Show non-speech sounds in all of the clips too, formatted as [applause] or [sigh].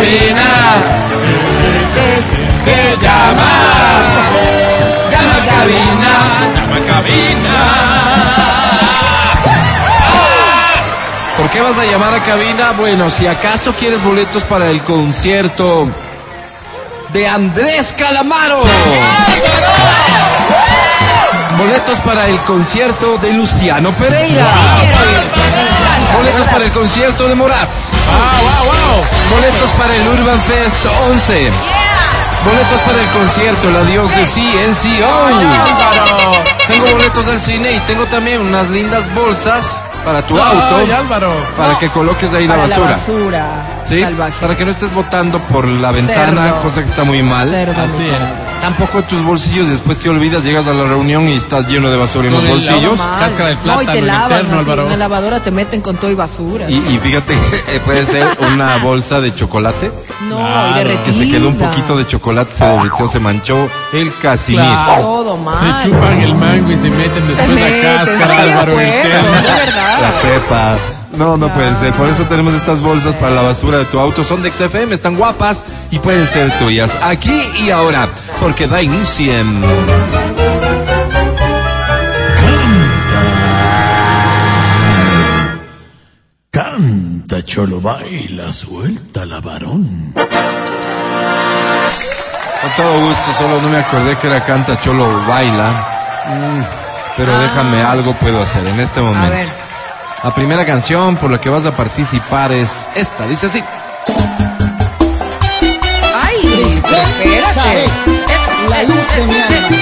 cabina. Se llama. Llama cabina. Llama a cabina. ¿Por qué vas a llamar a cabina? Bueno, si acaso quieres boletos para el concierto de Andrés Calamaro. Boletos para el concierto de Luciano Pereira. Boletos para el concierto de Morat. Boletos para el Urban Fest 11. Boletos para el concierto El Adiós de CNCO. Tengo boletos al cine y tengo también unas lindas bolsas para tu auto. Ay, Álvaro. Para que coloques ahí la basura. La basura. ¿Sí? Salvaje. Para que no estés botando por la ventana, Cerdo. cosa que está muy mal. Cerdo, Así es. Tampoco tus bolsillos, después te olvidas, llegas a la reunión y estás lleno de basura en los bolsillos. Cáscara de No, y plátano te lavan interno, así, Álvaro. en la lavadora te meten con todo y basura. Y, y fíjate que eh, puede ser una bolsa de chocolate no, Claro. y derretida. que se quedó un poquito de chocolate, se derritió, se manchó el casimir. Claro. Todo mal. Se chupan el mango y se meten Se después meten, la cáscara, estoy de Álvaro. acuerdo, interno. de verdad. La pepa. No, no puede ser. Por eso tenemos estas bolsas para la basura de tu auto. Son de XFM, están guapas y pueden ser tuyas. Aquí y ahora. Porque da inicio en... Canta, cholo, baila, suelta la varón. Con todo gusto, solo no me acordé que era Canta Cholo Baila. Mm, pero déjame, algo puedo hacer en este A momento. ver. La primera canción por la que vas a participar es esta. Dice así. Ay, espérate. La luz de mi alma.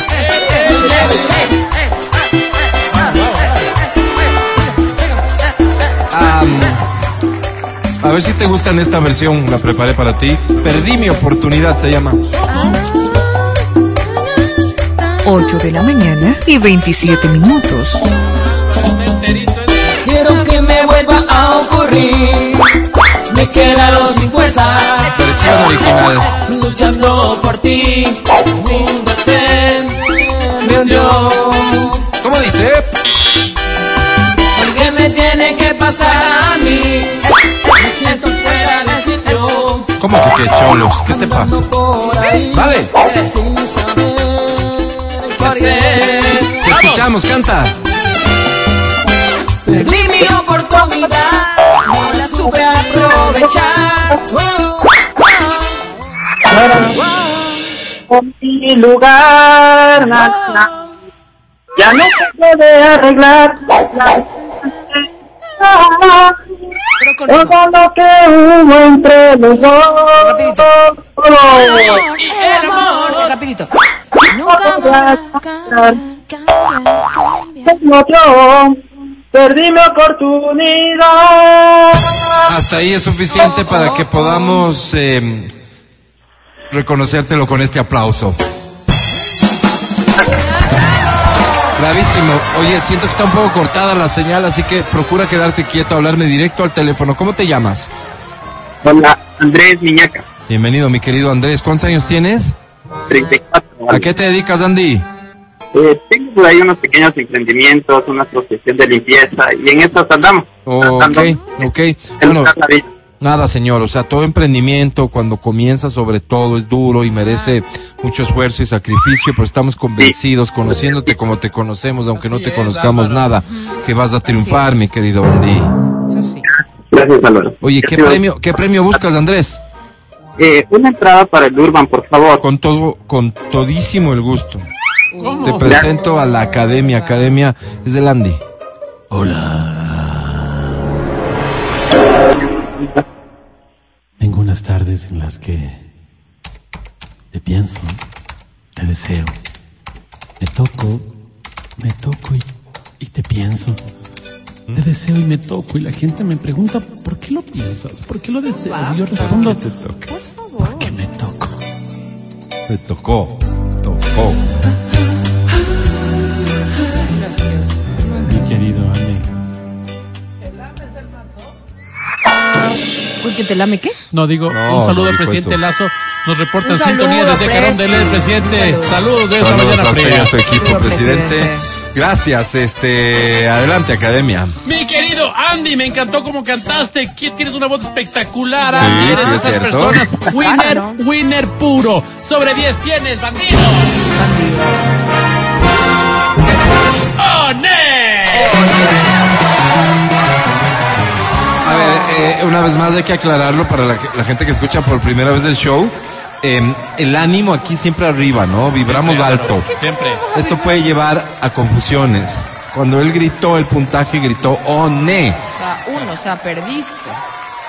Am, a ver si te gustan esta versión, la preparé para ti. Perdí mi oportunidad, se llama. 8 de la mañana y 27 minutos. Ocurrir. Me he quedado sin fuerzas. Versión original. Luchando por ti. A ser me hundió. ¿Cómo dice? Porque me tiene que pasar a mí. Me siento fuera de sitio. ¿Cómo que qué cholos? ¿Qué te pasa? Por. Vale, qué te escuchamos, canta. Con mi lugar. na, na. Ya no se puede arreglar la Pero con todo lo que hubo entre los dos. Rapidito. el amor. Rapidito. Nunca más Yo perdí mi oportunidad. Hasta ahí es suficiente para que podamos eh, reconocértelo con este aplauso. Bravísimo. Oye, siento que está un poco cortada la señal, así que procura quedarte quieto, hablarme directo al teléfono. ¿Cómo te llamas? Hola, Andrés Viñaca, Bienvenido, mi querido Andrés. ¿Cuántos años tienes? 34. ¿A qué te dedicas, Andy? Eh, tengo por ahí unos pequeños emprendimientos, una asociación de limpieza y en esto andamos. Ok, ok. Bueno. Nada, señor. O sea, todo emprendimiento, cuando comienza, sobre todo, es duro y merece mucho esfuerzo y sacrificio, pero estamos convencidos, conociéndote como te conocemos, aunque no te conozcamos nada, que vas a triunfar, mi querido. Eso sí. Gracias, Álvaro. Oye, ¿qué premio, qué premio buscas, Andrés? Eh, una entrada para el Urban, por favor. Con todo, con todísimo el gusto. ¿Cómo? Te presento a la academia. Academia es del Andy. Hola. Tengo unas tardes en las que te pienso, te deseo. Me toco, me toco y, y te pienso. Te deseo y me toco y la gente me pregunta, ¿por qué lo piensas? ¿Por qué lo deseas? Y yo respondo, porque me toco. Me tocó, tocó. ¿Que te lame qué? No, digo, No, un saludo no al presidente eso. Lazo. Nos reporta Un en sintonía saludo, desde Carón de Presi. Ley, presidente. Saludos de esta mañana a usted y fría. a su equipo, Saludo, presidente. presidente. Gracias, este, adelante academia. Mi querido Andy, me encantó cómo cantaste. ¿Quién tienes una voz espectacular, Sí, Andy? Eres sí, de es esas cierto. personas. [laughs] Winner, Claro. winner puro. Sobre 10 tienes, bandido. ¡Oh, ne! A ver, eh, una vez más hay que aclararlo para la, que- la gente que escucha por primera vez el show. Eh, el ánimo aquí siempre arriba, ¿no? Vibramos alto. Siempre. Esto puede llevar a confusiones. Cuando él gritó el puntaje, gritó oh ne. O sea, uno, o sea, perdiste.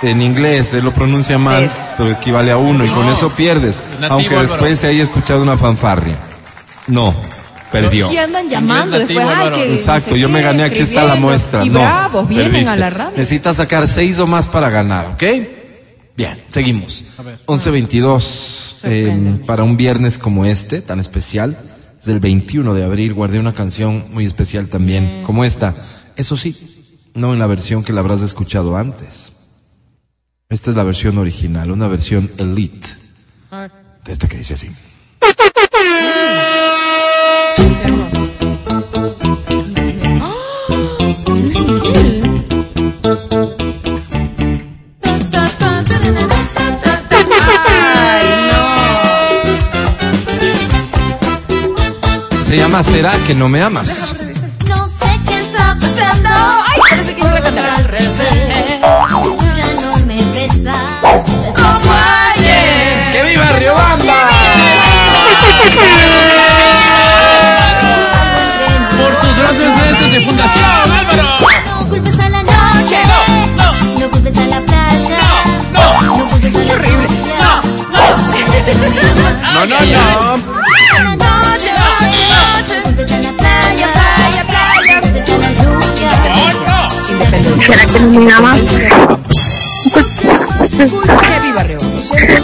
En inglés, él lo pronuncia mal, Es. pero equivale a uno y con eso pierdes. Nativo, aunque Álvaro. después se haya escuchado una fanfarria. No, perdió. Sí andan llamando después, ay, que Exacto, no sé yo me gané, aquí está la muestra. Y no, bravos, vienen perdiste. a la radio. Necesitas sacar seis o más para ganar, ¿ok? Bien, seguimos. 11.22 eh, para un viernes como este, tan especial. Es el 21 de abril, guardé una canción muy especial también, como esta. Eso sí, no en la versión que la habrás escuchado antes. Esta es la versión original, una versión elite. De esta que dice así. Se llama [laughs] ¿Será que no me amas? No sé qué está pasando. Ay, parece que iba a cantar al revés. Río.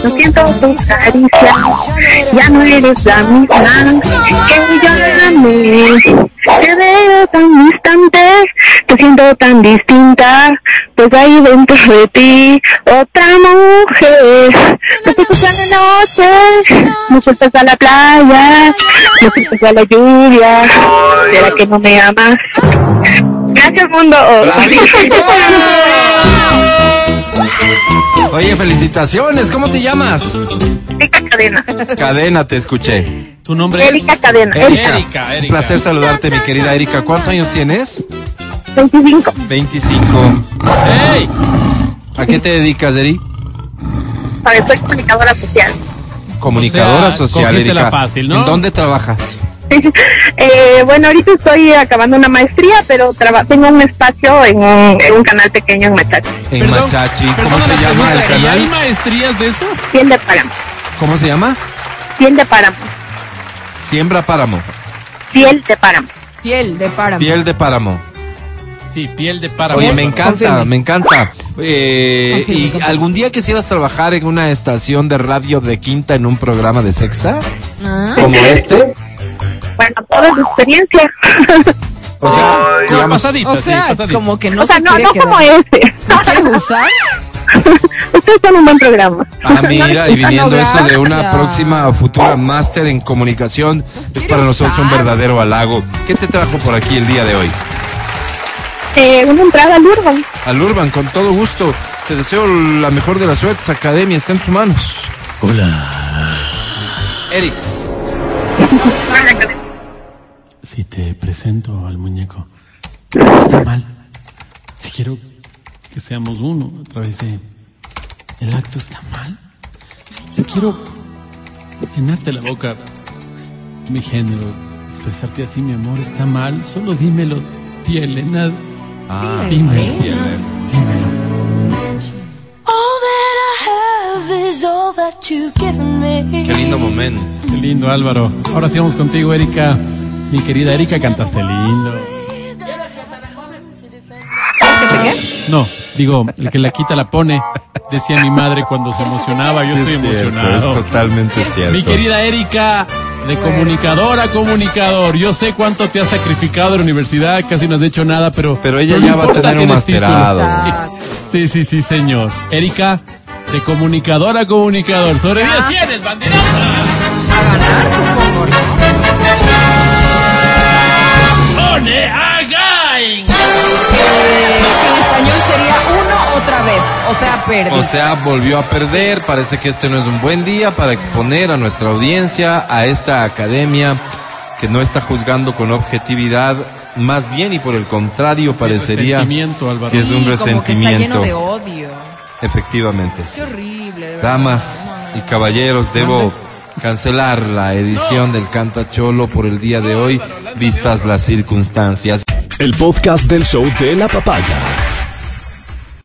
Lo siento tu caricia, ya no eres la misma que yo amé. Te veo tan distante, te siento tan distinta, pues hay dentro de ti otra mujer. No culpes a la noche, no culpes a la playa, no culpes a la lluvia. ¿Será que no me amas? Gracias mundo. Oye, felicitaciones. ¿Cómo te llamas? Erika Cadena. Cadena, te escuché. Tu nombre es Erika Cadena. Erika. Erika, Erika. Un placer saludarte, mi querida Erika. ¿Cuántos años tienes? 25. 25. ¡Ey! ¿A qué te dedicas, Eri? Para soy comunicadora social. Comunicadora O sea, social, cogiste la Erika. fácil, ¿no? ¿En dónde trabajas? [laughs] Eh, bueno, ahorita estoy acabando una maestría, pero traba- tengo un espacio en un, en un canal pequeño en Machachi. En Perdón, Machachi. ¿Cómo se la llama el ¿y hay canal? maestrías de eso? Piel de páramo. ¿Cómo se llama? Piel de páramo. Siembra Páramo. Piel de páramo. Piel de páramo. Piel de Páramo. Sí, piel de páramo. Oye, me encanta, Confirme. me encanta. Eh, Confirme, ¿Y confirme. algún día quisieras trabajar en una estación de radio de quinta en un programa de sexta? Ah. Como este. Bueno, toda su experiencia. [laughs] O sea, Como digamos, pasadita, O sí, sea, pasadita. como que no o sea, se no, no quedar. como ese. ¿No quieres usar? [laughs] Ustedes son un buen programa. Ah, mira, y [laughs] viniendo No, eso de una próxima futura máster en comunicación, es para nosotros un verdadero halago. ¿Qué te trajo por aquí el día de hoy? Eh, una entrada al Urban. Al Urban, con todo gusto. Te deseo la mejor de las suertes. Academia está en tus manos. Eric, Si te presento al muñeco, está mal. Si quiero que seamos uno a través de el acto, está mal. Si quiero llenarte la boca, mi género, expresarte así, mi amor, está mal. Solo dímelo, tía Elena. dímelo, tía Elena. Dímelo. All that I have is all that you've given me. qué lindo momento. Qué lindo, Álvaro. Ahora sí vamos contigo, Erika. Mi querida Erika, cantaste lindo. ¿Qué te qué? No, digo, el que la quita la pone, decía mi madre cuando se emocionaba. Yo estoy Es cierto, emocionado. es totalmente cierto. Mi querida Erika, de comunicador a comunicador. Yo sé cuánto te has sacrificado en la universidad, casi no has hecho nada, pero. Pero ella no ya va a tener un masterado. Sí, sí, sí, señor. Erika, de comunicador a comunicador. Sobre 10 tienes, bandidota. O sea, perdí. O sea, volvió a perder. Parece que este no es un buen día para exponer a nuestra audiencia, a esta academia que no está juzgando con objetividad. Más bien y por el contrario, parecería resentimiento, Álvaro. que es un Sí, como que está lleno resentimiento. de odio. Efectivamente. sí. Qué horrible, de verdad. Damas No, no, no. y caballeros, debo cancelar la edición del Canta Cholo por el día de hoy, vistas las circunstancias. El podcast del show de la papaya.